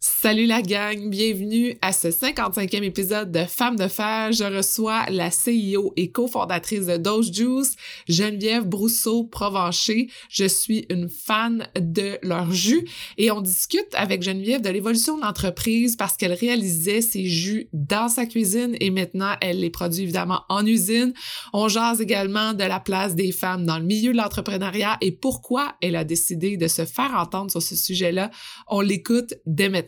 Salut la gang, bienvenue à ce 55e épisode de Femmes de fer. Je reçois la CIO et cofondatrice de Dose Juice, Geneviève Brousseau-Provencher. Je suis une fan de leur jus et on discute avec Geneviève de l'évolution de l'entreprise parce qu'elle réalisait ses jus dans sa cuisine et maintenant elle les produit évidemment en usine. On jase également de la place des femmes dans le milieu de l'entrepreneuriat et pourquoi elle a décidé de se faire entendre sur ce sujet-là. On l'écoute dès maintenant.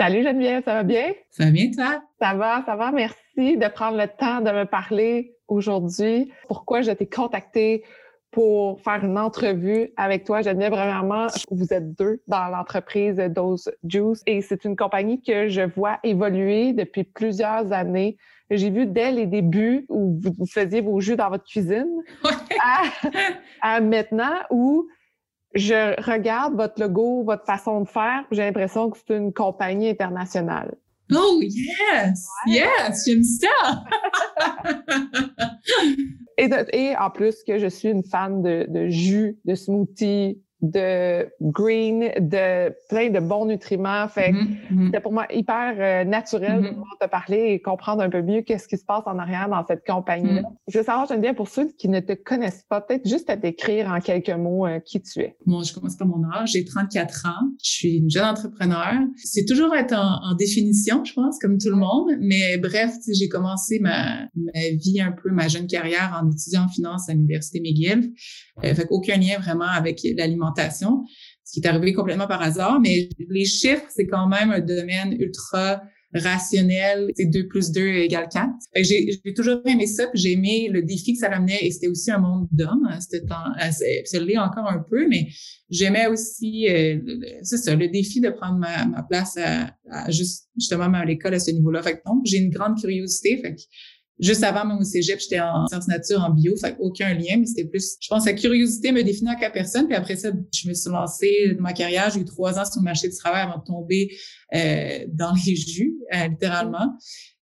Salut Geneviève, ça va bien? Ça va bien, toi? Ça va, ça va. Merci de prendre le temps de me parler aujourd'hui. Pourquoi je t'ai contacté pour faire une entrevue avec toi, Geneviève? Premièrement, vous êtes deux dans l'entreprise Dose Juice et c'est une compagnie que je vois évoluer depuis plusieurs années. J'ai vu dès les débuts où vous faisiez vos jus dans votre cuisine à, à maintenant où je regarde votre logo, votre façon de faire, j'ai l'impression que c'est une compagnie internationale. Oh yes, yes, j'aime ça. et, et, en plus que je suis une fan de, de jus, de smoothies, de green, de plein de bons nutriments. Fait mm-hmm. c'était pour moi hyper euh, naturel mm-hmm. de te parler et comprendre un peu mieux qu'est-ce qui se passe en arrière dans cette compagnie-là. Je veux savoir, bien pour ceux qui ne te connaissent pas, peut-être juste à décrire en quelques mots euh, qui tu es. Bon, je commence par mon âge. J'ai 34 ans. Je suis une jeune entrepreneur. C'est toujours être en, définition, je pense, comme tout le monde. Mais bref, j'ai commencé ma, ma vie un peu, ma jeune carrière en étudiant en finance à l'Université McGill. Euh, fait qu'aucun lien vraiment avec l'alimentation, ce qui est arrivé complètement par hasard. Mais les chiffres, c'est quand même un domaine ultra rationnel, c'est 2 plus 2 égale 4. J'ai toujours aimé ça, puis j'ai aimé le défi que ça amenait, et c'était aussi un monde d'hommes, hein, c'était ça l'est encore un peu, mais j'aimais aussi, euh, c'est ça, le défi de prendre ma, place à, juste, justement à l'école à ce niveau-là. Fait que j'ai une grande curiosité, Juste avant même au cégep, j'étais en sciences nature, en bio, fait aucun lien, mais c'était plus, je pense, la curiosité me définit en cas personne. Puis après ça, je me suis lancée dans ma carrière. J'ai eu trois ans sur le marché du travail avant de tomber euh, dans les jus, euh, littéralement.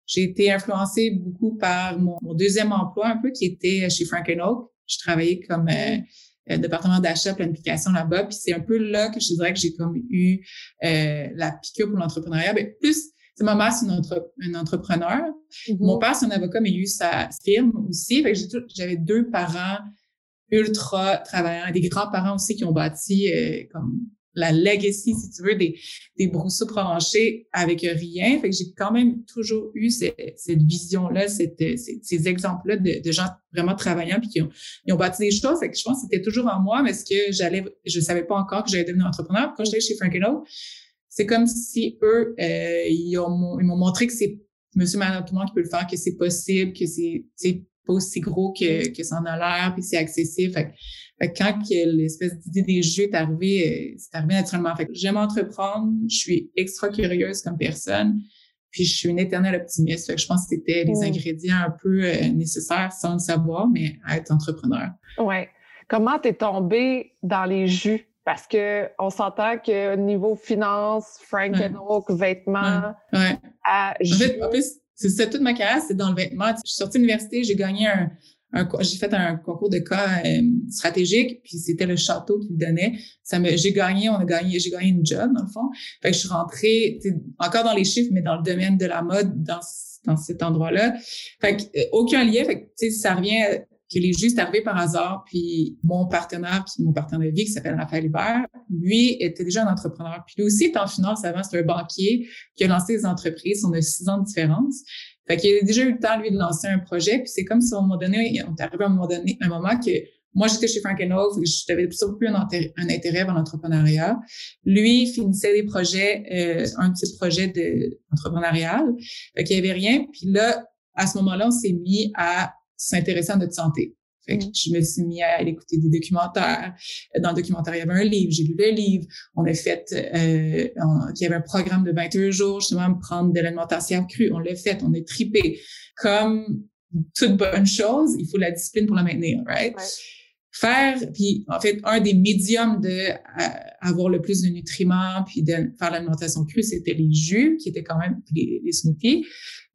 J'ai été influencée beaucoup par mon, deuxième emploi un peu qui était chez Frank Oak. Je travaillais comme euh, département d'achat, planification là-bas. Puis c'est un peu là que je dirais que j'ai comme eu la piqûre pour l'entrepreneuriat. Mais plus ma mère, c'est une, entrepreneur. Mm-hmm. Mon père, c'est un avocat, mais il a eu sa firme aussi. j'avais deux parents ultra travaillants, des grands-parents aussi qui ont bâti euh, comme la legacy, si tu veux, des, des brousseaux provenchés avec rien. Fait que j'ai quand même toujours eu cette, vision-là, cette, ces, exemples-là de, gens vraiment travaillants puis qui ont, ont bâti des choses. Fait que je pense que c'était toujours en moi, mais ce que j'allais, je savais pas encore que j'allais devenir entrepreneur. Quand j'étais chez Franklin c'est comme si eux, euh, ils m'ont montré que c'est monsieur, madame, tout le monde qui peut le faire, que c'est possible, que c'est pas aussi gros que, que ça en a l'air, puis c'est accessible. Fait, fait quand l'espèce d'idée des jeux est arrivée, euh, c'est arrivé naturellement. Fait j'aime entreprendre, je suis extra curieuse comme personne, puis je suis une éternelle optimiste. Fait que je pense que c'était les ingrédients un peu euh, nécessaires sans le savoir, mais à être entrepreneur. Ouais. Comment t'es tombée dans les jus? Parce que on s'entend que niveau finance, Frank Oak, vêtements, ouais. À... En fait, en plus, c'est toute ma carrière, c'est dans le vêtement. Je suis sortie de l'université, j'ai gagné un, un j'ai fait un concours de cas euh, stratégique, puis c'était le château qui me donnait. Ça me, j'ai gagné, on a gagné, j'ai gagné une job dans le fond. Fait que je suis rentrée, encore dans les chiffres, mais dans le domaine de la mode, dans, dans cet endroit-là. Fait que euh, aucun lien. Fait que ça revient qu'il est juste arrivé par hasard. Puis mon partenaire, qui mon partenaire de vie, qui s'appelle Raphaël Hubert, lui était déjà un entrepreneur. Puis lui aussi est en finance avant, c'est un banquier qui a lancé des entreprises. On a six ans de différence. Fait qu'il a déjà eu le temps, lui, de lancer un projet. Puis c'est comme si à un moment donné, on est arrivé à un moment donné, un moment que moi, j'étais chez Frank Oak, j'avais surtout plus un, un intérêt vers l'entrepreneuriat. Lui finissait des projets, euh, un petit projet d'entrepreneurial. Fait qu'il y avait rien. Puis là, à ce moment-là, on s'est mis à s'intéresser à notre santé. Fait que mm. je me suis mis à aller écouter des documentaires. Dans le documentaire, il y avait un livre, j'ai lu le livre. On a fait, euh, il y avait un programme de 21 jours, justement, prendre de l'alimentation crue. On l'a fait, on est tripé. Comme toute bonne chose, il faut la discipline pour la maintenir, right? Faire, puis en fait, un des médiums de avoir le plus de nutriments, puis de faire l'alimentation crue, c'était les jus, qui étaient quand même les, les smoothies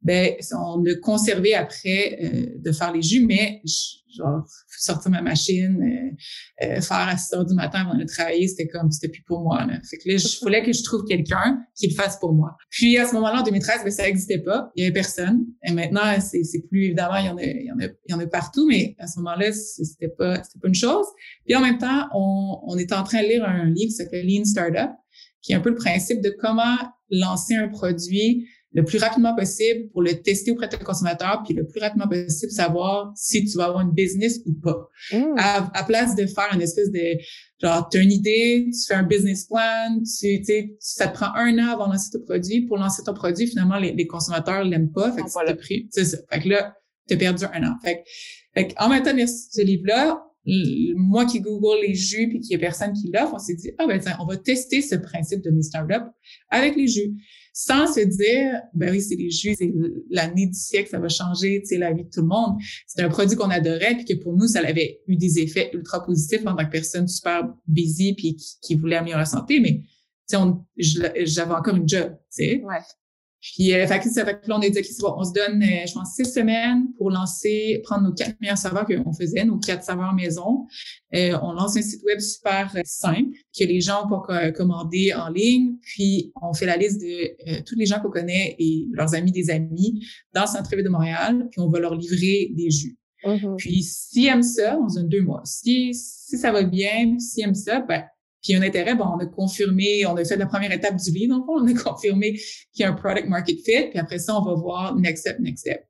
ben on a conservé après euh, de faire les jus, mais genre sortir ma machine, euh, euh, faire à 6 heures du matin avant de travailler, c'était comme c'était plus pour moi. Là. Fait que là, il fallait que je trouve quelqu'un qui le fasse pour moi. Puis à ce moment-là, en 2013, ben, ça n'existait pas, il y avait personne. Et maintenant, c'est, plus évidemment, il y en a, il y en a, il y en a partout, mais à ce moment-là, c'était pas, c'était pas une chose. Puis en même temps, on, on était en train de lire un livre qui s'appelle Lean Startup, qui est un peu le principe de comment lancer un produit le plus rapidement possible pour le tester auprès de ton consommateur, puis le plus rapidement possible savoir si tu vas avoir une business ou pas. Mm. À, place de faire une espèce de genre, tu as une idée, tu fais un business plan, tu, tu ça te prend un an avant de lancer ton produit. Pour lancer ton produit, finalement, les, les consommateurs l'aiment pas. Fait que c'est pris. C'est ça. Fait que là, t'as perdu un an. Fait, fait en même temps, ce livre-là, moi qui google les jus puis qu'il y a personne qui l'offre, on s'est dit, ah ben tiens, on va tester ce principe de mes startups avec les jus sans se dire, ben oui, c'est les jus, c'est l'année du siècle, ça va changer, tu sais, la vie de tout le monde. C'est un produit qu'on adorait, puis que pour nous, ça avait eu des effets ultra positifs en tant que personne super busy, puis qui, voulait améliorer la santé, mais tu sais, j'avais encore une job, tu sais. Ouais. Puis, euh, fait que, ça fait que là, on a dit, OK, bon, on se donne, euh, je pense, six semaines pour lancer, prendre nos quatre meilleurs saveurs qu'on faisait, nos quatre saveurs maison. Euh, on lance un site web super euh, simple que les gens peuvent commander en ligne. Puis, on fait la liste de tous les gens qu'on connaît et leurs amis des amis dans le centre-ville de Montréal. Puis, on va leur livrer des jus. Mm-hmm. Puis, s'ils aiment ça, on se donne deux mois. Si, si ça va bien, s'ils aiment ça, ben, puis un intérêt, bon, on a confirmé, on a fait la première étape du livre, donc on a confirmé qu'il y a un product market fit, puis après ça, on va voir next step, next step.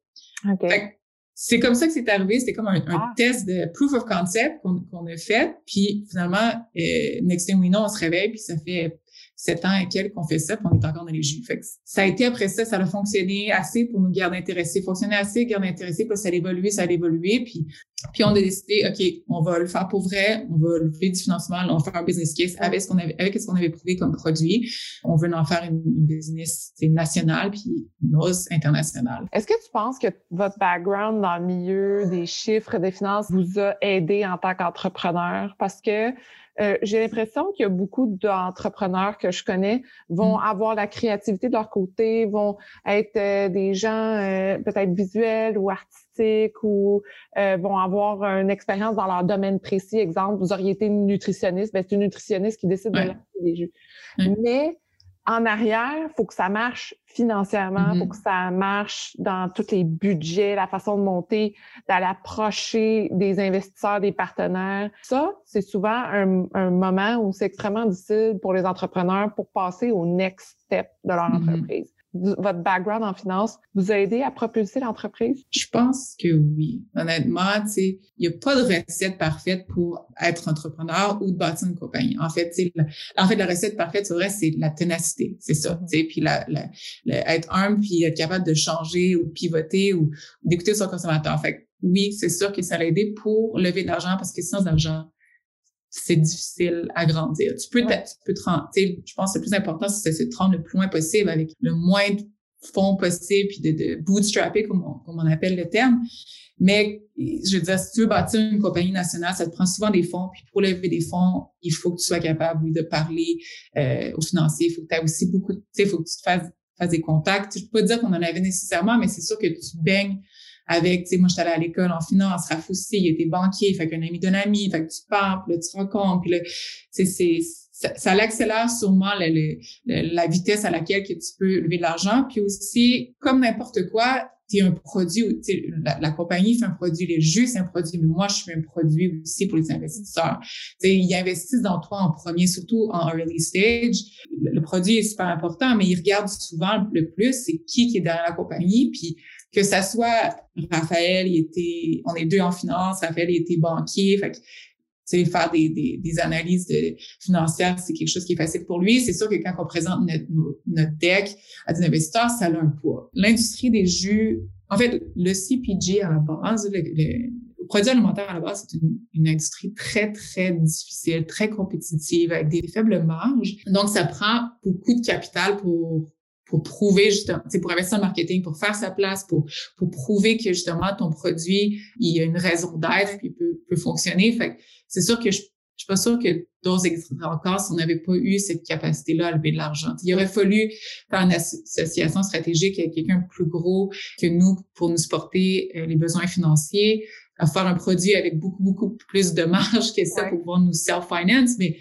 Okay. C'est comme ça que c'est arrivé. C'était comme un, ah. test de proof of concept qu'on a fait. Puis finalement, euh, next thing we know, on se réveille, puis ça fait sept ans et quelques qu'on fait ça, puis on est encore dans les jus. Ça a été après ça, ça a fonctionné assez pour nous garder intéressés, fonctionner assez, garder intéressés, puis ça a évolué, ça a évolué, puis puis on a décidé, ok, on va le faire pour vrai, on va lever du financement, on va faire un business case avec ce qu'on avait, avec ce qu'on avait prouvé comme produit. On veut en faire une, business nationale puis une hausse internationale. Est-ce que tu penses que votre background dans le milieu des chiffres, des finances vous a aidé en tant qu'entrepreneur? Parce que euh, j'ai l'impression qu'il y a beaucoup d'entrepreneurs que je connais vont mm. avoir la créativité de leur côté, vont être euh, des gens euh, peut-être visuels ou artistiques ou vont avoir une expérience dans leur domaine précis. Exemple, vous auriez été nutritionniste, ben c'est une nutritionniste qui décide de lancer des jus. Mais en arrière, faut que ça marche financièrement, mm-hmm. que ça marche dans tous les budgets, la façon de monter, d'aller approcher des investisseurs, des partenaires. Ça, c'est souvent un, un, moment où c'est extrêmement difficile pour les entrepreneurs pour passer au next step de leur mm-hmm. entreprise votre background en finance vous a aidé à propulser l'entreprise? Je pense que oui. Honnêtement, tu sais, il n'y a pas de recette parfaite pour être entrepreneur ou de bâtir une compagnie. En fait, tu en fait, la recette parfaite, c'est vrai, c'est la ténacité. C'est ça. Tu sais, puis la, la, être humble puis être capable de changer ou pivoter ou d'écouter son consommateur. Fait oui, c'est sûr que ça l'a aidé pour lever de l'argent parce que sans argent, c'est difficile à grandir. Tu peux, tu peux te rendre, je pense que le plus important, c'est de te rendre le plus loin possible avec le moins de fonds possible, puis de, de bootstrapper, comme on, comme on appelle le terme. Mais je veux dire, si tu veux bâtir une compagnie nationale, ça te prend souvent des fonds. Puis pour lever des fonds, il faut que tu sois capable, oui, de parler euh, aux financiers. Il faut que tu aies aussi beaucoup, tu sais, il faut que tu te fasses, fasses des contacts. Je peux pas dire qu'on en avait nécessairement, mais c'est sûr que tu baignes avec, tu sais, moi, j'étais allée à l'école en finance, Rafoussi, il était banquier, fait qu'un ami d'un ami, fait que tu parles, là, tu rencontres, puis là, c'est, ça, ça accélère sûrement la vitesse à laquelle que tu peux lever de l'argent. Puis aussi, comme n'importe quoi, tu es un produit, la, la compagnie fait un produit, les jus, c'est un produit, mais moi, je fais un produit aussi pour les investisseurs. sais, ils investissent dans toi en premier, surtout en early stage. Le, produit est super important, mais ils regardent souvent le plus, c'est qui qui est derrière la compagnie, puis que ça soit Raphaël, il était, on est deux en finance, Raphaël il était banquier, fait sais, faire des, des, des analyses de, financières, c'est quelque chose qui est facile pour lui. C'est sûr que quand on présente notre, notre deck à des investisseurs, ça a un poids. L'industrie des jus, en fait, le CPG à la base, le, le produits alimentaires à la base, c'est une, une, industrie très, très difficile, très compétitive, avec des faibles marges. Donc, ça prend beaucoup de capital pour pour prouver justement, c'est pour investir en marketing, pour faire sa place, pour pour prouver que justement ton produit il y a une raison d'être puis peut peut fonctionner. Fait c'est sûr que je je suis pas sûre que d'autres existeraient encore si on n'avait pas eu cette capacité-là à lever de l'argent. Il aurait fallu faire une association stratégique avec quelqu'un plus gros que nous pour nous supporter euh, les besoins financiers, à faire un produit avec beaucoup, beaucoup plus de marge que ça pour pouvoir nous self-finance. Mais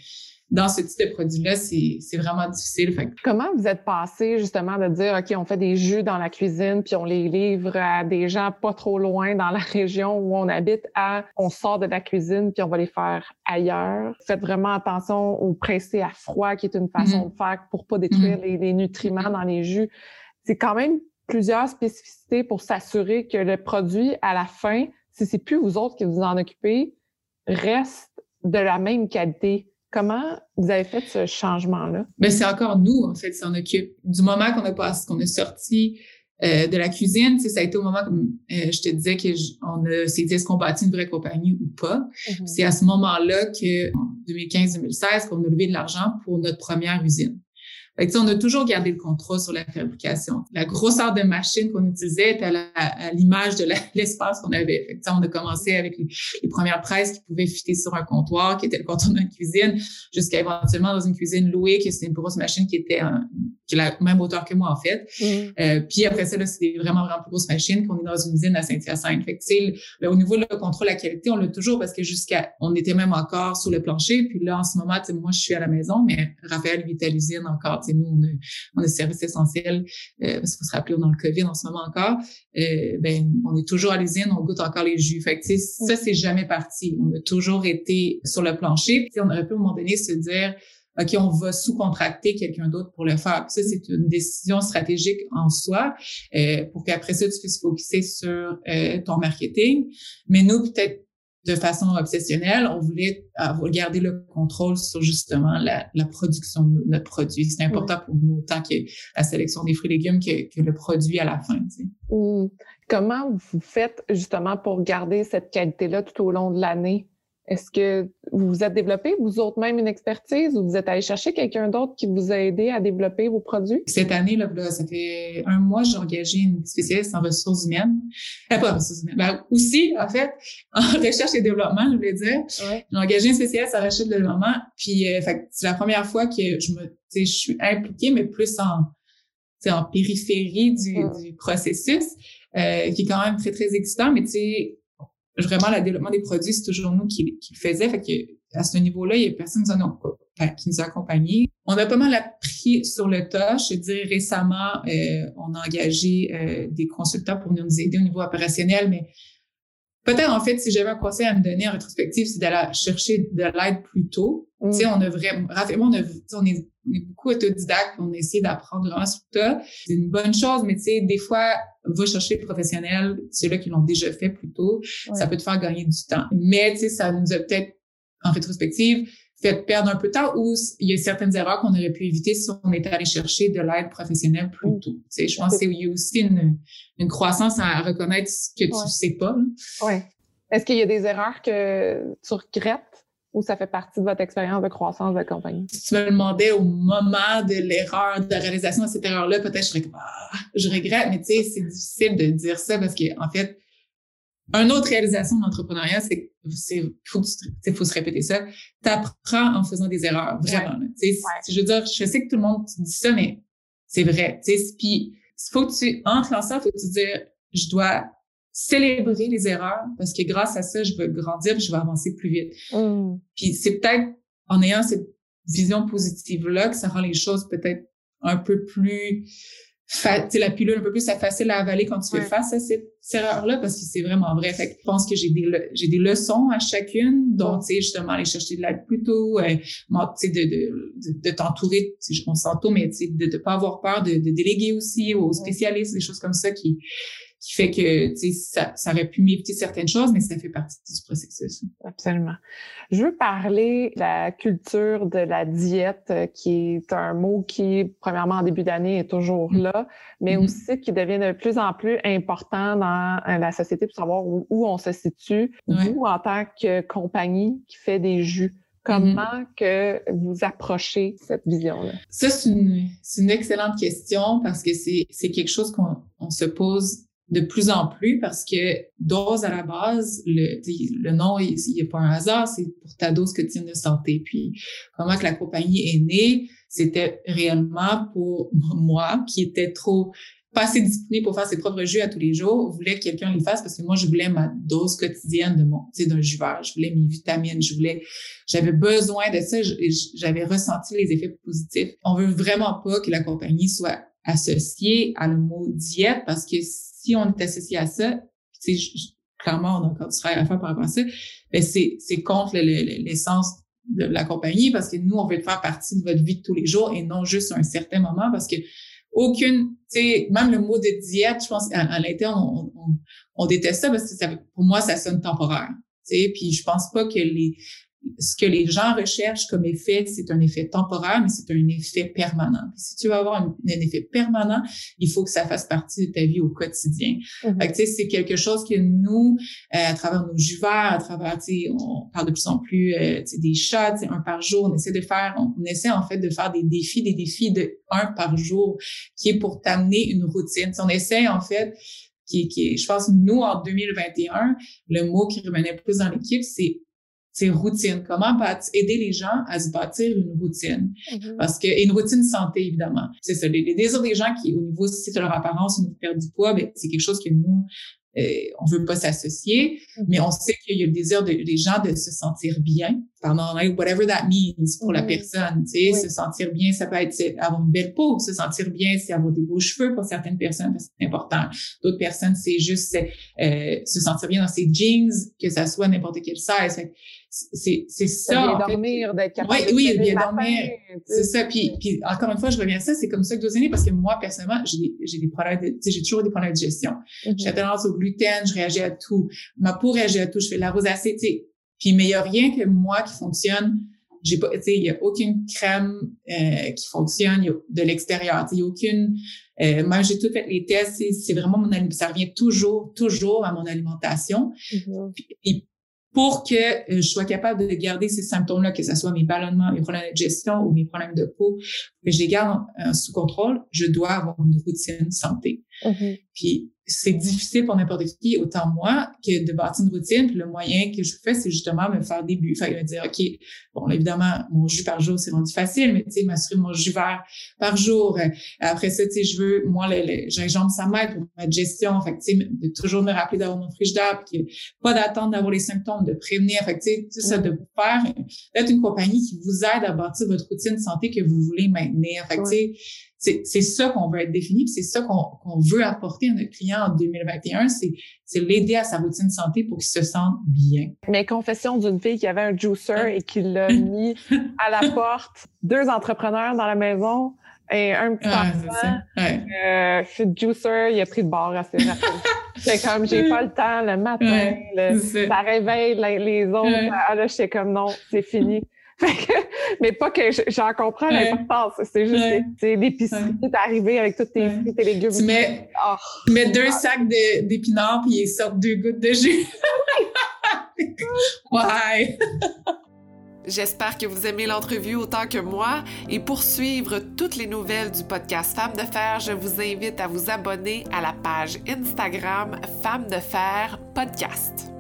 dans ce type de produit-là, c'est vraiment difficile. Comment vous êtes passé justement de dire, OK, on fait des jus dans la cuisine, puis on les livre à des gens pas trop loin dans la région où on habite, à on sort de la cuisine, puis on va les faire ailleurs? Faites vraiment attention au pressé à froid, qui est une façon mm-hmm. de faire pour pas détruire mm-hmm. les, nutriments dans les jus. C'est quand même plusieurs spécificités pour s'assurer que le produit, à la fin, si c'est plus vous autres qui vous en occupez, reste de la même qualité. Comment vous avez fait ce changement-là? Mais ben, c'est encore nous, en fait, qui s'en occupe. Du moment qu'on a passé, qu'on est sorti euh, de la cuisine, ça a été au moment, comme euh, je te disais, qu'on a s'est dit est-ce qu'on bâtit une vraie compagnie ou pas? Mm-hmm. C'est à ce moment-là que, en 2015-2016, qu'on a levé de l'argent pour notre première usine. Fait que, on a toujours gardé le contrôle sur la fabrication. La grosseur de machine qu'on utilisait était à l'image de l'espace qu'on avait. Fait que, on a commencé avec les, premières presses qui pouvaient fitter sur un comptoir, qui était le comptoir d'une cuisine, jusqu'à éventuellement dans une cuisine louée, que c'était une grosse machine qui était qui est la même hauteur que moi, en fait. Mm. Euh, puis après ça, là, c'était vraiment, vraiment plus grosse machine qu'on est dans une usine à Saint-Hyacinthe. Fait que, au niveau de le contrôle de la qualité, on l'a toujours parce que jusqu'à, on était même encore sur le plancher. Puis là, en ce moment, moi, je suis à la maison, mais Raphaël vit à l'usine encore nous, on a, on a service essentiel, euh, parce qu'il faut se rappeler, on est dans le COVID en ce moment encore. Euh, ben, on est toujours à l'usine, on goûte encore les jus. Fait que, ça, c'est jamais parti. On a toujours été sur le plancher. Puis on aurait pu, à un moment donné, se dire, OK, on va sous-contracter quelqu'un d'autre pour le faire. Puis ça, c'est une décision stratégique en soi euh, pour qu'après ça, tu puisses focuser sur euh, ton marketing. Mais nous, peut-être de façon obsessionnelle, on voulait avoir, garder le contrôle sur justement la, la production de notre produit. C'est important pour nous, autant que la sélection des fruits et légumes que, que le produit à la fin. Tu sais. Mmh. Comment vous faites justement pour garder cette qualité-là tout au long de l'année? Est-ce que vous vous êtes développé, vous autres même, une expertise ou vous êtes allé chercher quelqu'un d'autre qui vous a aidé à développer vos produits? Cette année, là, ça fait un mois, j'ai engagé une spécialiste en ressources humaines. Euh, pas en ressources humaines. Ben, aussi, en fait, en recherche et développement, je voulais dire. J'ai engagé une spécialiste en recherche et développement. Puis, euh, c'est la première fois que je me, je suis impliquée, mais plus en, en périphérie du, mm. du processus, euh, qui est quand même très, très excitant. Mais tu sais, vraiment, le développement des produits, c'est toujours nous qui, qui le faisions. Fait que à ce niveau-là, il y a personne qui nous a accompagnés. On a pas mal appris sur le tas. Je dirais récemment, euh, on a engagé euh, des consultants pour nous aider au niveau opérationnel, mais peut-être en fait, si j'avais un conseil à me donner en rétrospective, c'est d'aller chercher de l'aide plus tôt. Mm. Tu sais, on a vraiment, on, a, on, est, on est beaucoup autodidacte, on essaie d'apprendre vraiment sur le tas. C'est une bonne chose, mais tu sais, des fois, va chercher le professionnel, ceux-là qui l'ont déjà fait plus tôt, ça peut te faire gagner du temps. Mais tu sais, ça nous a peut-être, en rétrospective, fait perdre un peu de temps ou il y a certaines erreurs qu'on aurait pu éviter si on était allé chercher de l'aide professionnelle plus mm. tôt. Tu sais, je pense qu'il y a aussi une, une croissance à reconnaître ce que tu sais pas. Oui. Est-ce qu'il y a des erreurs que tu regrettes? Ou ça fait partie de votre expérience de croissance de compagnie? Si tu me demandais au moment de l'erreur, de la réalisation de cette erreur-là, peut-être je serais comme, ah, je regrette, mais tu sais, c'est difficile de dire ça parce que, en fait, une autre réalisation de l'entrepreneuriat, c'est c'est faut, faut se répéter ça. Tu apprends en faisant des erreurs, vraiment. Ouais. Je veux dire, je sais que tout le monde dit ça, mais c'est vrai. Puis, il faut que tu entres dans ça, il faut que tu dises, je dois célébrer les erreurs parce que grâce à ça, je vais grandir, je vais avancer plus vite. Mm. Puis c'est peut-être en ayant cette vision positive-là que ça rend les choses peut-être un peu plus la pilule un peu plus facile à avaler quand tu fais face à cette, erreur-là parce que c'est vraiment vrai. Fait que je pense que j'ai des j'ai des leçons à chacune, dont tu sais justement aller chercher de l'aide plus tôt, euh, tu sais de de, de, t'entourer, on s'entoure mais tu sais de ne pas avoir peur de, de déléguer aussi aux spécialistes, des choses comme ça qui qui fait que ça, ça aurait pu m'éviter certaines choses, mais ça fait partie du processus. Absolument. Je veux parler de la culture de la diète, euh, qui est un mot qui, premièrement, en début d'année, est toujours mm. là, mais mm-hmm. aussi qui devient de plus en plus important dans euh, la société pour savoir où, on se situe, vous, en tant que compagnie qui fait des jus. Comment mm-hmm. que vous approchez cette vision-là? Ça, c'est une, une, excellente question parce que c'est quelque chose qu'on se pose de plus en plus parce que dose à la base, le, le nom, il n'est pas un hasard, c'est pour ta dose quotidienne de santé. Puis comment que la compagnie est née, c'était réellement pour moi qui était trop pas assez discipliné pour faire ses propres jus à tous les jours, voulais que quelqu'un les fasse parce que moi, je voulais ma dose quotidienne de mon, d'un jus vert. Je voulais mes vitamines. Je voulais, j'avais besoin de ça. J'avais ressenti les effets positifs. On veut vraiment pas que la compagnie soit associée à le mot diète parce que si on est associé à ça, clairement, on a encore du travail à faire par rapport à ça, ben c'est, c'est contre l'essence de la compagnie parce que nous, on veut faire partie de votre vie de tous les jours et non juste à un certain moment parce que aucune, tu sais, même le mot de diète, je pense, à, l'interne, on, on, on, déteste ça parce que ça, pour moi, ça sonne temporaire. Tu sais, puis je pense pas que les, ce que les gens recherchent comme effet, c'est un effet temporaire, mais c'est un effet permanent. si tu veux avoir un, effet permanent, il faut que ça fasse partie de ta vie au quotidien. Mm-hmm. c'est quelque chose que nous, euh, à travers nos jus verts, à travers, on parle de plus en plus euh, des chats, un par jour, on essaie de faire, on, essaie en fait de faire des défis, des défis de un par jour, qui est pour t'amener une routine. on essaie en fait qui, qui je pense, nous, en 2021, le mot qui revenait plus dans l'équipe, c'est c'est routine. Comment aider les gens à se bâtir une routine? Mm-hmm. Parce que, et une routine santé, évidemment. C'est ça. Les, désirs des gens qui, au niveau, si c'est leur apparence ou de perdre du poids, ben, c'est quelque chose que nous, euh, on veut pas s'associer, mm-hmm. mais on sait qu'il y a le désir des gens de se sentir bien, pendant whatever that means pour la mm-hmm. personne, tu sais, se sentir bien, ça peut être avoir une belle peau, se sentir bien, c'est avoir des beaux cheveux pour certaines personnes, c'est important. D'autres personnes, c'est juste euh, se sentir bien dans ses jeans, que ça soit n'importe quelle size c'est c'est ça. Bien dormir, d'être capable ouais, de Oui, bien dormir. C'est ça. Puis, puis encore une fois, je reviens à ça, c'est comme ça que années parce que moi, personnellement, j'ai j'ai des problèmes de, j'ai toujours des problèmes de digestion. Mm-hmm. J'ai tendance au gluten, je réagis à tout. Ma peau réagit à tout. Je fais de la rosacée, tu sais. Puis, mais il n'y a rien que moi qui fonctionne. J'ai pas, tu sais, il y a aucune crème euh, qui fonctionne de l'extérieur. Il y a aucune. Euh, moi, j'ai tout fait les tests. C'est vraiment mon ça revient toujours, toujours à mon alimentation. Mm-hmm. puis, pour que euh, je sois capable de garder ces symptômes-là, que ce soit mes ballonnements, mes problèmes de gestion ou mes problèmes de peau, que je les garde sous contrôle, je dois avoir une routine santé. Mm-hmm. Puis c'est difficile pour n'importe qui, autant moi, que de bâtir une routine. Puis le moyen que je fais, c'est justement me faire des buts. Fait me dire, OK, bon, évidemment, mon jus par jour, c'est rendu facile, mais tu sais, m'assurer mon jus vert par jour. Après ça, tu sais, je veux, moi, le, le gingembre, ça m'aide pour ma gestion. Fait tu sais, de toujours me rappeler d'avoir mon frigidaire, puis pas d'attendre d'avoir les symptômes, de prévenir. Fait tu sais, ça, de faire, d'être une compagnie qui vous aide à bâtir votre routine de santé que vous voulez maintenir. Fait tu sais, c'est ça qu'on veut être défini, c'est ça qu'on veut apporter à notre client en 2021, c'est l'aider à sa routine santé pour qu'il se sente bien. Mais confession d'une fille qui avait un juicer et qui l'a mis à la porte, deux entrepreneurs dans la maison et un petit ah, enfant. Ouais. Euh, juicer, il a pris de bord assez rapide. c'est comme j'ai pas le temps le matin, ça réveille les, autres. Ah, là, j'étais comme non, c'est fini. Mais pas que j'en comprends l'importance. C'est juste c'est l'épicerie est arrivé avec toutes tes fruits et légumes. Tu mets, oh, tu mets deux sacs d'épinards puis ils sortent deux gouttes de jus. ouais. J'espère que vous aimez l'entrevue autant que moi et pour suivre toutes les nouvelles du podcast Femmes de Fer, je vous invite à vous abonner à la page Instagram Femmes de Fer Podcast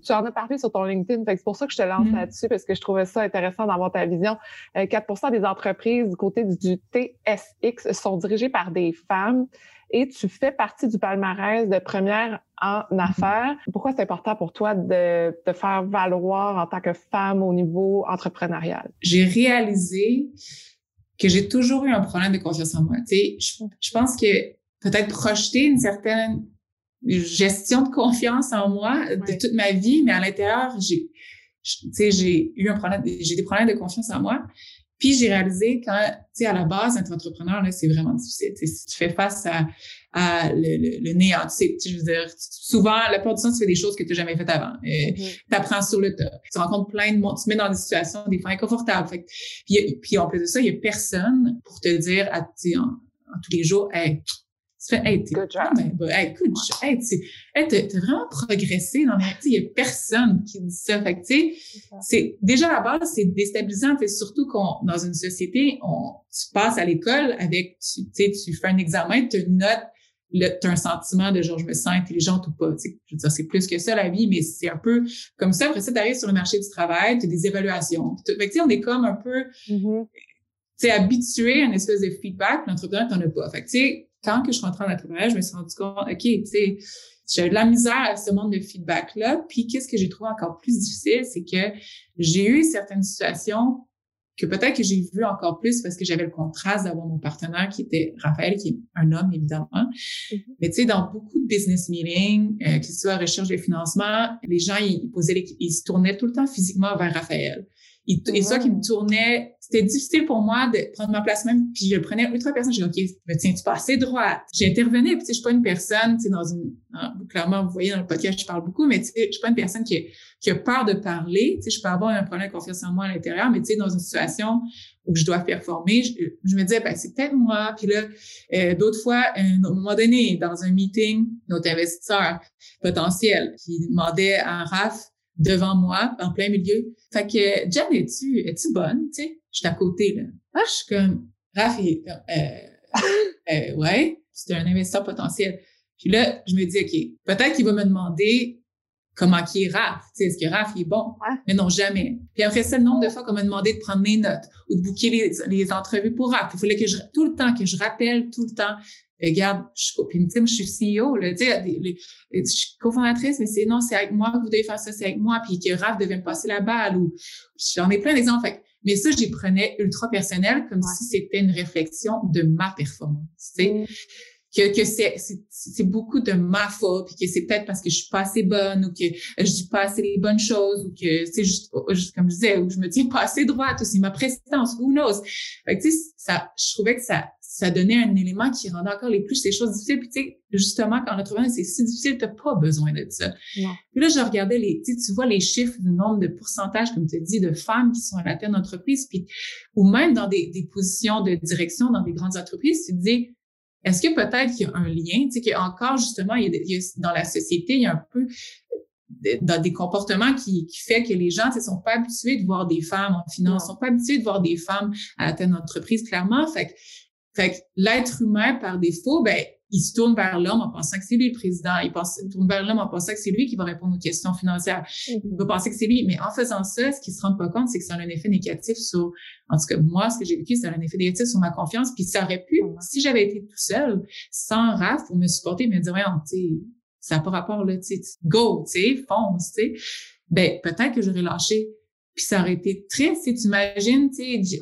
tu en as parlé sur ton LinkedIn, c'est pour ça que je te lance mm. là-dessus, parce que je trouvais ça intéressant d'avoir ta vision. 4 euh, des entreprises du côté du TSX sont dirigées par des femmes et tu fais partie du palmarès de première en mm-hmm. affaires. Pourquoi c'est important pour toi de te faire valoir en tant que femme au niveau entrepreneurial? J'ai réalisé que j'ai toujours eu un problème de confiance en moi. Tu sais, je, je pense que peut-être projeter une certaine gestion de confiance en moi de toute ma vie, mais à l'intérieur, j'ai, tu sais, j'ai eu un problème, j'ai des problèmes de confiance en moi. Puis j'ai réalisé quand, tu sais, à la base, être entrepreneur, là, c'est vraiment difficile. si tu fais face à, à le, le, néant, tu sais, je veux dire, souvent, la plupart du temps, tu fais des choses que tu n'as jamais faites avant. Euh, mm-hmm. Tu apprends sur le tas. Tu rencontres plein de monde, tu te mets dans des situations des fois inconfortables. Fait, puis, puis en plus de ça, il y a personne pour te dire, à, tu sais, en, tous les jours, hey, tu fais, hey, t'es, good job. Ben, ben, hey, good job. Hey, t'as, vraiment progressé dans la, il y a personne qui dit ça. Fait que, tu sais, c'est, déjà, à la base, c'est déstabilisant. Fait surtout qu'on, dans une société, on, tu passes à l'école avec, tu sais, tu fais un examen, tu notes, tu as un sentiment de genre, je me sens intelligente ou pas. Tu sais, je veux dire, c'est plus que ça, la vie, mais c'est un peu comme ça. Après ça, tu arrives sur le marché du travail, tu as des évaluations. Fait que, tu sais, on est comme un peu, tu sais, habitué à une espèce de feedback, l'entrepreneur, t'en as pas. Fait que, tu sais, quand que je suis rentrée en entrepreneuriat, je me suis rendu compte, OK, tu sais, j'ai de la misère à ce monde de feedback-là. Puis, qu'est-ce que j'ai trouvé encore plus difficile, c'est que j'ai eu certaines situations que peut-être que j'ai vu encore plus parce que j'avais le contraste d'avoir mon partenaire qui était Raphaël, qui est un homme, évidemment. Mm-hmm. Mais tu sais, dans beaucoup de business meetings, euh, que ce soit recherche de financement, les gens, ils, posaient ils se tournaient tout le temps physiquement vers Raphaël. Et, ça qui me tournait, c'était difficile pour moi de prendre ma place même, puis je prenais ultra personne. J'ai dit, OK, me tiens-tu pas assez droite? J'intervenais, puis tu sais, je suis pas une personne, tu sais, dans une, clairement, vous voyez dans le podcast, je parle beaucoup, mais tu sais, je suis pas une personne qui, qui a peur de parler. Tu sais, je peux avoir un problème de confiance en moi à l'intérieur, mais tu sais, dans une situation où je dois performer, je, me disais, ben, c'est peut-être moi. Puis là, euh, d'autres fois, à un moment donné, dans un meeting, notre investisseur potentiel qui demandait à RAF devant moi, en plein milieu. Fait que, Jen, es-tu, es-tu bonne? Tu sais, je suis à côté, là. Ah, je suis comme, Raph, il euh, euh, ouais, c'est un investisseur potentiel. Puis là, je me dis, OK, peut-être qu'il va me demander comment qui est Raph. Tu sais, est-ce que Raph, il est bon? Mais non, jamais. Puis après ça, le nombre de fois qu'on m'a demandé de prendre mes notes ou de booker les, les entrevues pour Raph. Il fallait que je, tout le temps, que je rappelle tout le temps regarde, je, puis, je suis CEO, là, tu sais, je suis cofondatrice, mais c'est non, c'est avec moi que vous devez faire ça, c'est avec moi, puis que Raph devait me passer la balle, ou j'en ai plein d'exemples. mais ça, j'y prenais ultra personnel, comme si c'était une réflexion de ma performance, tu sais. Mm. Que, que c'est, c'est, beaucoup de ma faute, puis que c'est peut-être parce que je suis pas assez bonne, ou que je dis pas assez les bonnes choses, ou que c'est juste, comme je disais, ou je me tiens pas assez droite, ou c'est ma prestance, who knows? Fait que, tu sais, ça, je trouvais que ça, ça donnait un élément qui rendait encore les plus ces choses difficiles. Puis tu sais, justement, quand on a c'est si difficile, t'as pas besoin de ça. Puis là, je regardais les, tu tu vois les chiffres du nombre de pourcentages, comme tu dis, de femmes qui sont à la tête d'entreprise, puis ou même dans des, des positions de direction dans des grandes entreprises, tu te dis, est-ce que peut-être qu'il y a un lien, tu sais, qu'encore justement, il y, a, dans la société, il y a un peu dans des comportements qui, qui fait que les gens ne sont pas habitués de voir des femmes en finance, ne sont pas habitués de voir des femmes à la tête d'entreprise, clairement. Fait fait que l'être humain, par défaut, ben, il se tourne vers l'homme en pensant que c'est lui le président. Il, pense, il tourne vers l'homme en pensant que c'est lui qui va répondre aux questions financières. Mm-hmm. Il va penser que c'est lui. Mais en faisant ça, ce qu'il se rend pas compte, c'est que ça a un effet négatif sur, en tout cas, moi, ce que j'ai vécu, ça a un effet négatif sur ma confiance. Puis ça aurait pu, si j'avais été tout seul, sans RAF pour me supporter, me dire, ouais, tu ça n'a pas rapport, là, tu go, tu sais, fonce, tu sais. Ben, peut-être que j'aurais lâché. Puis ça aurait été triste, tu imagines, tu sais,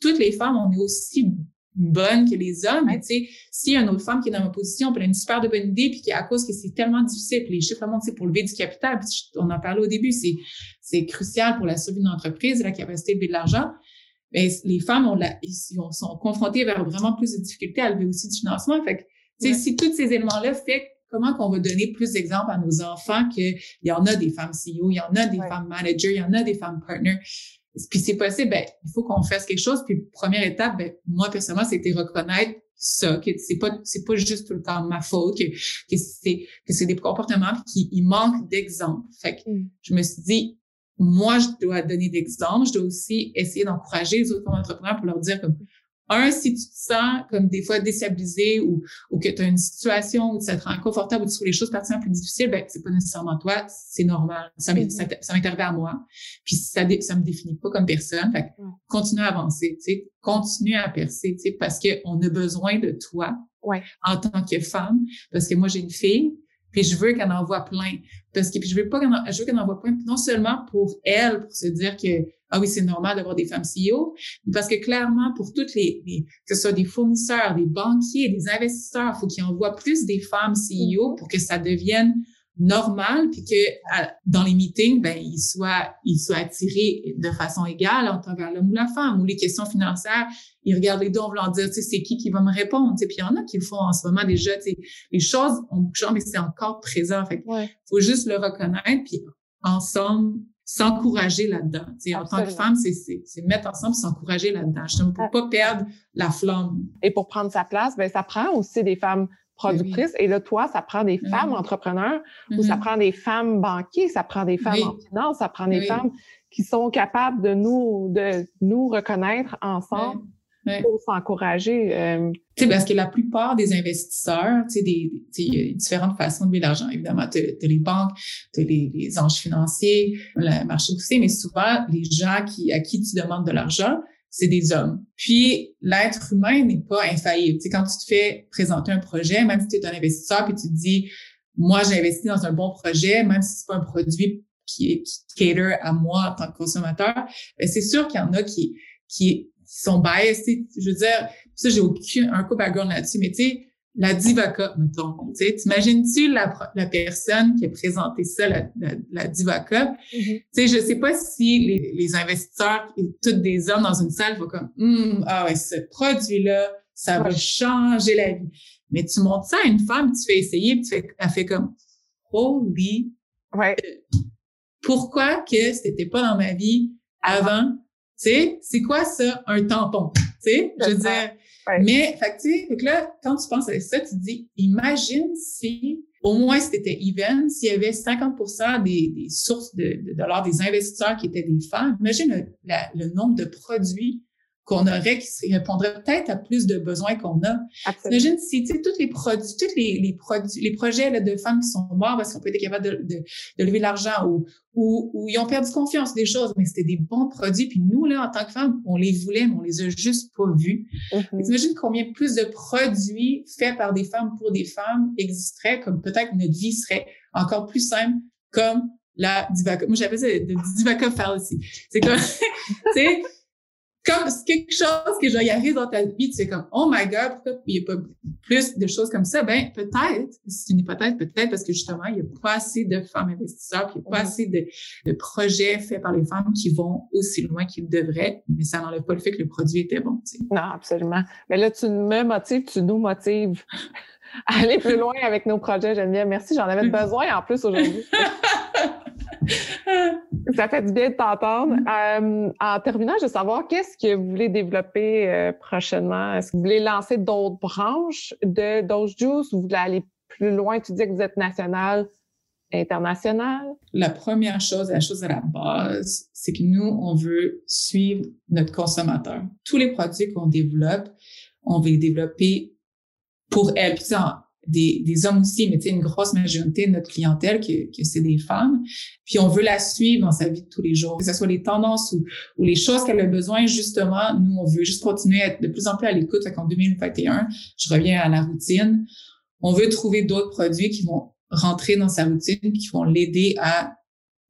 toutes les femmes, on est aussi bonne que les hommes. Mais tu sais, s'il y a une autre femme qui est dans ma position, puis elle a une super de bonne idée, puis qui à cause que c'est tellement difficile, puis les chiffres montent, c'est pour lever du capital, puis on en parlait au début, c'est c'est crucial pour la survie d'une entreprise, la capacité de lever de l'argent. Mais les femmes ont la, sont confrontées vers vraiment plus de difficultés à lever aussi du financement. Fait que, tu sais, si tous ces éléments-là fait comment qu'on va donner plus d'exemples à nos enfants qu'il y en a des femmes CEO, il y en a des femmes managers, il y en a des femmes partners? Puis c'est possible, ben, il faut qu'on fasse quelque chose. Puis première étape, ben, moi personnellement, c'était reconnaître ça, que c'est pas c'est pas juste tout le temps ma faute, que, que c'est que c'est des comportements qui il manque d'exemples. Fait que mm. je me suis dit, moi, je dois donner d'exemples, je dois aussi essayer d'encourager les autres entrepreneurs pour leur dire comme un, si tu te sens comme des fois déstabilisé ou, ou que tu as une situation où ça te rend inconfortable ou tu trouves les choses particulièrement plus difficiles, ben, c'est pas nécessairement toi, c'est normal. Ça m'est, ça, m'est arrivé à moi. Puis ça, ça me définit pas comme personne. Fait continue à avancer, tu sais, continue à percer, tu sais, parce qu'on a besoin de toi en tant que femme. Parce que moi, j'ai une fille, puis je veux qu'elle en voit plein. Parce que puis je veux pas qu'elle en, je veux qu'elle en voit plein, non seulement pour elle, pour se dire que ah oui, c'est normal d'avoir des femmes CEO, mais parce que clairement, pour toutes les, que ce soit des fournisseurs, des banquiers, des investisseurs, il faut qu'ils envoient plus des femmes CEO pour que ça devienne normal, puis que dans les meetings, ben ils soient ils soient attirés de façon égale en envers l'homme ou la femme. Ou les questions financières, ils regardent les deux en voulant dire, tu sais, c'est qui qui va me répondre. Tu sais, puis il y en a qui le font en ce moment déjà. Tu sais, les choses ont mais c'est encore présent. Fait faut juste le reconnaître, puis ensemble s'encourager là-dedans. Tu sais, en tant que femme, c'est c'est mettre ensemble, s'encourager là-dedans, justement pour pas perdre la flamme. Et pour prendre sa place, ben ça prend aussi des femmes productrices. Et là, toi, ça prend des femmes entrepreneurs ou ça mm-hmm. prend des femmes banquiers, ça prend des femmes en finance, ça prend des femmes qui sont capables de nous, de nous reconnaître ensemble. pour s'encourager. Euh... Tu sais, parce que la plupart des investisseurs, tu sais, des, il y a différentes façons de mettre l'argent. Évidemment, tu as, les banques, tu as les, les, anges financiers, le marché boursier, mais souvent, les gens qui, à qui tu demandes de l'argent, c'est des hommes. Puis l'être humain n'est pas infaillible. Tu sais, quand tu te fais présenter un projet, même si tu es un investisseur puis tu te dis moi j'ai investi dans un bon projet, même si c'est pas un produit qui est qui cater à moi en tant que consommateur, ben c'est sûr qu'il y en a qui qui, sont biased. Je veux dire, ça j'ai aucun un coup background là-dessus, mais tu sais la Diva Cup, mettons. Tu sais, t'imagines-tu la, la personne qui a présenté ça, la, la, la Diva Cup? Mm-hmm. Tu sais, je sais pas si les, les investisseurs, toutes des hommes dans une salle vont comme, hum, ah ouais, ce produit-là, ça va changer la vie. Mais tu montres ça à une femme, tu fais essayer, puis tu fais, elle fait comme, holy, ouais. Pourquoi que c'était pas dans ma vie avant? Tu sais, c'est quoi ça, un tampon? Tu sais, je veux dire, mais, fait tu là, quand tu penses à ça, tu dis, imagine si, au moins c'était even, s'il y avait 50 des, des sources de, de, dollars des investisseurs qui étaient des femmes, imagine le nombre de produits qu'on aurait qui répondrait peut-être à plus de besoins qu'on a. Imagine si, tu sais, tous les produits, tous les, les produits, les projets là, de femmes qui sont morts parce qu'on peut être capable de, de, de lever l'argent ou, ou, ou, ils ont perdu confiance des choses, mais c'était des bons produits. Puis nous, là, en tant que femmes, on les voulait, mais on les a juste pas vus. Mm-hmm. Imagine combien plus de produits faits par des femmes pour des femmes existeraient, comme peut-être notre vie serait encore plus simple, comme la Divaca. Moi, j'appelle ça le Divaca Fallacy. C'est comme, tu sais, comme quelque chose que y arrive dans ta vie, tu sais comme, oh my God, pourquoi il n'y a pas plus de choses comme ça? Ben, peut-être, c'est une hypothèse, peut-être parce que justement, il n'y a pas assez de femmes investisseurs, puis il n'y a pas assez de, de, projets faits par les femmes qui vont aussi loin qu'ils devraient, mais ça n'enlève pas le fait que le produit était bon, tu sais. Non, absolument. Mais là, tu me motives, tu nous motives à aller plus loin avec nos projets, Geneviève. Merci, j'en avais besoin en plus aujourd'hui. Ça fait du bien de t'entendre. Euh, en terminant, je veux savoir qu'est-ce que vous voulez développer euh, prochainement? Est-ce que vous voulez lancer d'autres branches de Dose Juice ou vous voulez aller plus loin? Tu dis que vous êtes national, international? La première chose, la chose à la base, c'est que nous, on veut suivre notre consommateur. Tous les produits qu'on développe, on veut les développer pour elle des, des hommes aussi, mais une grosse majorité de notre clientèle que, que c'est des femmes. Puis on veut la suivre dans sa vie de tous les jours, que ce soit les tendances ou, ou les choses qu'elle a besoin, justement. Nous, on veut juste continuer à être de plus en plus à l'écoute. En 2021, je reviens à la routine. On veut trouver d'autres produits qui vont rentrer dans sa routine qui vont l'aider à,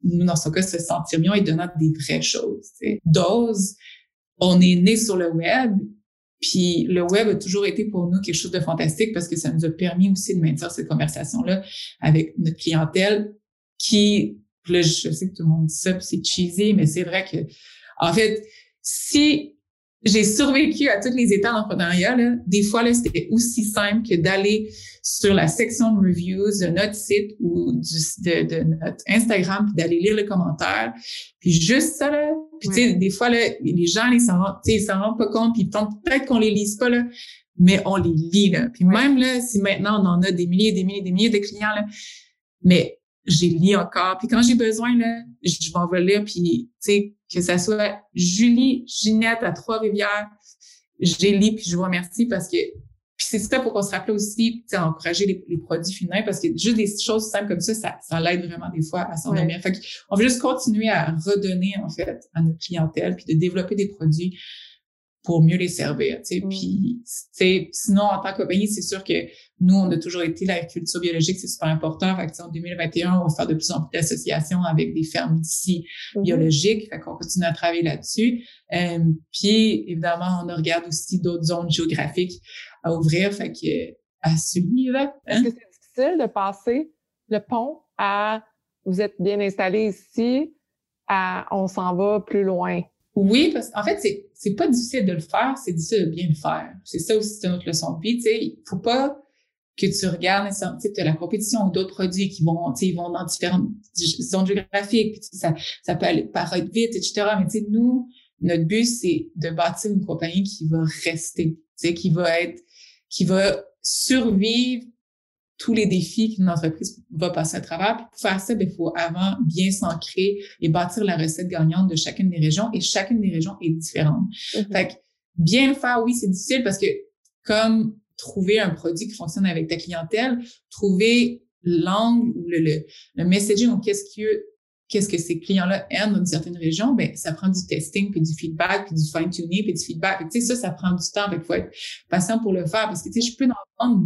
nous, dans son cas, se sentir mieux et donner des vraies choses. Dose, on est né sur le web puis le web a toujours été pour nous quelque chose de fantastique parce que ça nous a permis aussi de maintenir cette conversation-là avec notre clientèle qui, là, je sais que tout le monde dit ça, c'est cheesy, mais c'est vrai que, en fait, si j'ai survécu à toutes les étapes d'entrepreneuriat, des fois, là, c'était aussi simple que d'aller sur la section de reviews de notre site ou du, de, de notre Instagram puis d'aller lire les commentaires. Puis juste ça, là, puis, tu sais, des fois, là, les gens, ils s'en rendent pas compte, puis peut-être qu'on les lise pas, là, mais on les lit, là. Puis même, là, si maintenant, on en a des milliers, des milliers, des milliers de clients, là, mais j'ai lis encore. Puis quand j'ai besoin, là, je, m'en vais lire, puis, tu sais, que ça soit Julie, Ginette à Trois-Rivières, j'ai lu, puis je vous remercie parce que puis c'est ça pour qu'on se rappelle aussi, à encourager les, les, produits finins parce que juste des choses simples comme ça, ça, ça l'aide vraiment des fois à s'en Ouais. Fait on veut juste continuer à redonner, en fait, à notre clientèle puis de développer des produits pour mieux les servir. Tu sais. Mm. Puis, sinon, en tant que compagnie, c'est sûr que nous, on a toujours été l'agriculture biologique, c'est super important. Fait que, en 2021, on va faire de plus en plus d'associations avec des fermes d'ici mm-hmm. biologiques. Fait qu'on continue à travailler là-dessus. Euh, puis, évidemment, on regarde aussi d'autres zones géographiques à ouvrir. Fait que, à suivre. Hein? Est-ce que c'est difficile de passer le pont à vous êtes bien installé ici à on s'en va plus loin? Oui, parce qu'en fait, c'est, c'est pas difficile de le faire, c'est difficile de bien le faire. C'est ça aussi, c'est une autre leçon vie. Tu sais, faut pas que tu regardes, tu sais, la compétition ou d'autres produits qui vont, tu sais, ils vont dans différentes zones géographiques, puis ça, ça peut aller paraître vite, etc. Mais tu sais, nous, notre but, c'est de bâtir une compagnie qui va rester, tu sais, qui va être, qui va survivre tous les défis qu'une entreprise va passer à travers. pour faire ça, ben, il faut avant bien s'ancrer et bâtir la recette gagnante de chacune des régions. Et chacune des régions est différente. Mm-hmm. Fait que bien le faire, oui, c'est difficile parce que comme trouver un produit qui fonctionne avec ta clientèle, trouver l'angle ou le, le, le messaging ou qu'est-ce que qu'est-ce que ces clients-là aiment dans certaines régions, ben ça prend du testing, puis du feedback, puis du fine-tuning, puis du feedback. Tu sais, ça, ça prend du temps. Il faut être patient pour le faire parce que, tu sais, je peux en vendre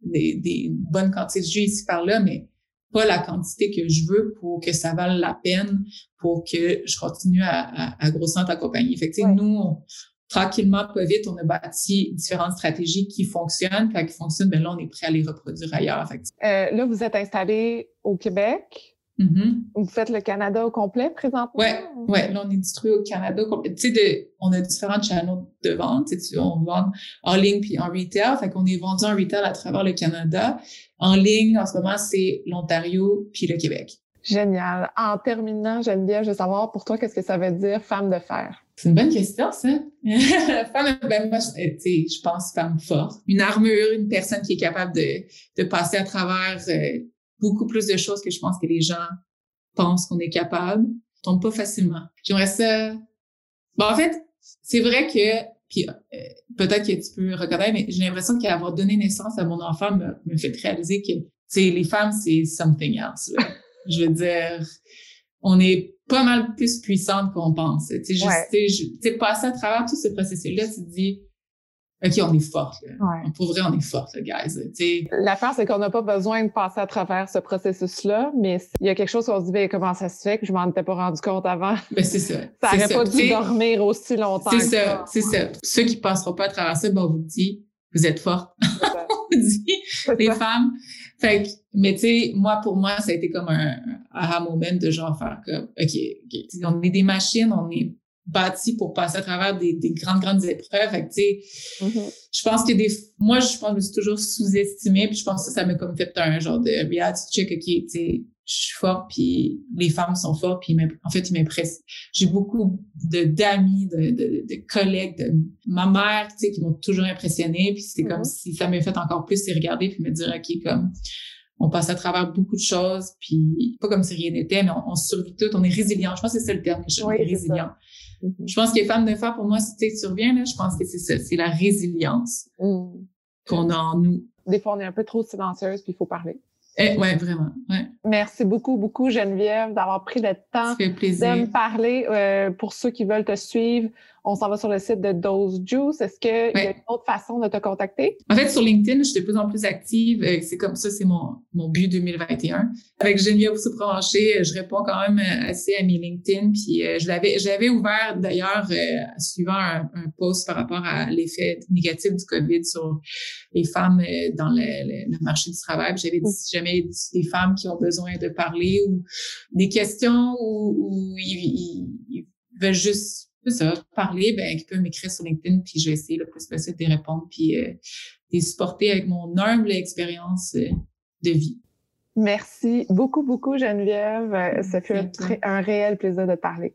des, des bonnes quantités de jus ici par là, mais pas la quantité que je veux pour que ça vaille la peine, pour que je continue à, à, à grossir ta compagnie. Fait que, nous, tranquillement, pas vite, on a bâti différentes stratégies qui fonctionnent. Quand elles fonctionnent, ben là, on est prêt à les reproduire ailleurs. Fait euh, là, vous êtes installé au Québec. Mm-hmm. Vous faites le Canada au complet présentement? Oui, ouais, là, on est distribué au Canada au complet. Tu sais, on a différents channels de vente. On vend en ligne puis en retail. Fait qu'on est vendu en retail à travers le Canada. En ligne, en ce moment, c'est l'Ontario puis le Québec. Génial. En terminant, Geneviève, je veux savoir pour toi, qu'est-ce que ça veut dire femme de fer? C'est une bonne question, ça. femme, ben, moi, je, je pense femme forte. Une armure, une personne qui est capable de, de passer à travers euh, beaucoup plus de choses que je pense que les gens pensent qu'on est capable. On tombe pas facilement. J'aimerais ça. Bon, en fait, c'est vrai que, puis euh, peut-être que tu peux reconnaître, mais j'ai l'impression qu'avoir donné naissance à mon enfant me, me fait réaliser que, tu les femmes, c'est something else. Je veux dire, on est pas mal plus puissante qu'on pense. Tu sais, tu passer à travers tout ce processus-là, tu te dis, OK, on est forte. Ouais. Pour vrai, on est forte, guys. L'affaire, c'est qu'on n'a pas besoin de passer à travers ce processus-là, mais il y a quelque chose qu'on se dit, ben, comment ça se fait que je m'en étais pas rendu compte avant? Ben, c'est ça. ça aurait pas dû dormir aussi longtemps. C'est ça, c'est ça. Ceux qui passeront pas à travers ça, ben, on vous dit, vous êtes fortes. on vous dit, les femmes. Fait que, mais tu sais, moi, pour moi, ça a été comme un aha moment de genre faire comme, OK, OK, on est des machines, on est bâti pour passer à travers des, des grandes, grandes épreuves. Fait que, tu sais, mm-hmm. je pense que des, moi, je pense que je me suis toujours sous-estimée, puis je pense que ça m'a comme fait un genre de reality check, OK, tu sais, je suis forte, puis les femmes sont fortes, puis en fait, ils m'impressent. J'ai beaucoup de d'amis, de, de, de, collègues, de ma mère, tu sais, qui m'ont toujours impressionnée, puis c'est comme mm-hmm. si ça m'a fait encore plus les regarder, puis me dire, OK, comme on passe à travers beaucoup de choses, puis pas comme si rien n'était, mais on, survit tout, on est résilient. Je pense que c'est ça le terme que je suis résilient. Je pense que femme de fer, pour moi, si tu surviens, là, je pense que c'est ça, c'est la résilience mm. qu'on a en nous. Des fois, on est un peu trop silencieuse, puis il faut parler. Eh, ouais, vraiment. Ouais. Merci beaucoup, beaucoup, Geneviève, d'avoir pris le temps de me parler. Euh, pour ceux qui veulent te suivre, on s'en va sur le site de Dose Juice. Est-ce qu'il y a une autre façon de te contacter? En fait, sur LinkedIn, je suis de plus en plus active. Euh, c'est comme ça, c'est mon, mon but 2021. Avec Geneviève aussi branché, je réponds quand même assez à mes LinkedIn. Puis euh, je l'avais, j'avais ouvert d'ailleurs euh, suivant un, un, post par rapport à l'effet négatif du COVID sur les femmes dans le, le, marché du travail. J'avais dit si jamais des femmes qui ont besoin de parler ou des questions ou, ou ils, ils veulent juste ça, parler, ben, ils peuvent m'écrire sur LinkedIn, puis je vais essayer le plus possible de répondre, puis euh, de supporter avec mon humble expérience euh, de vie. Merci beaucoup, beaucoup, Geneviève. Euh, ça fait un, un réel plaisir de parler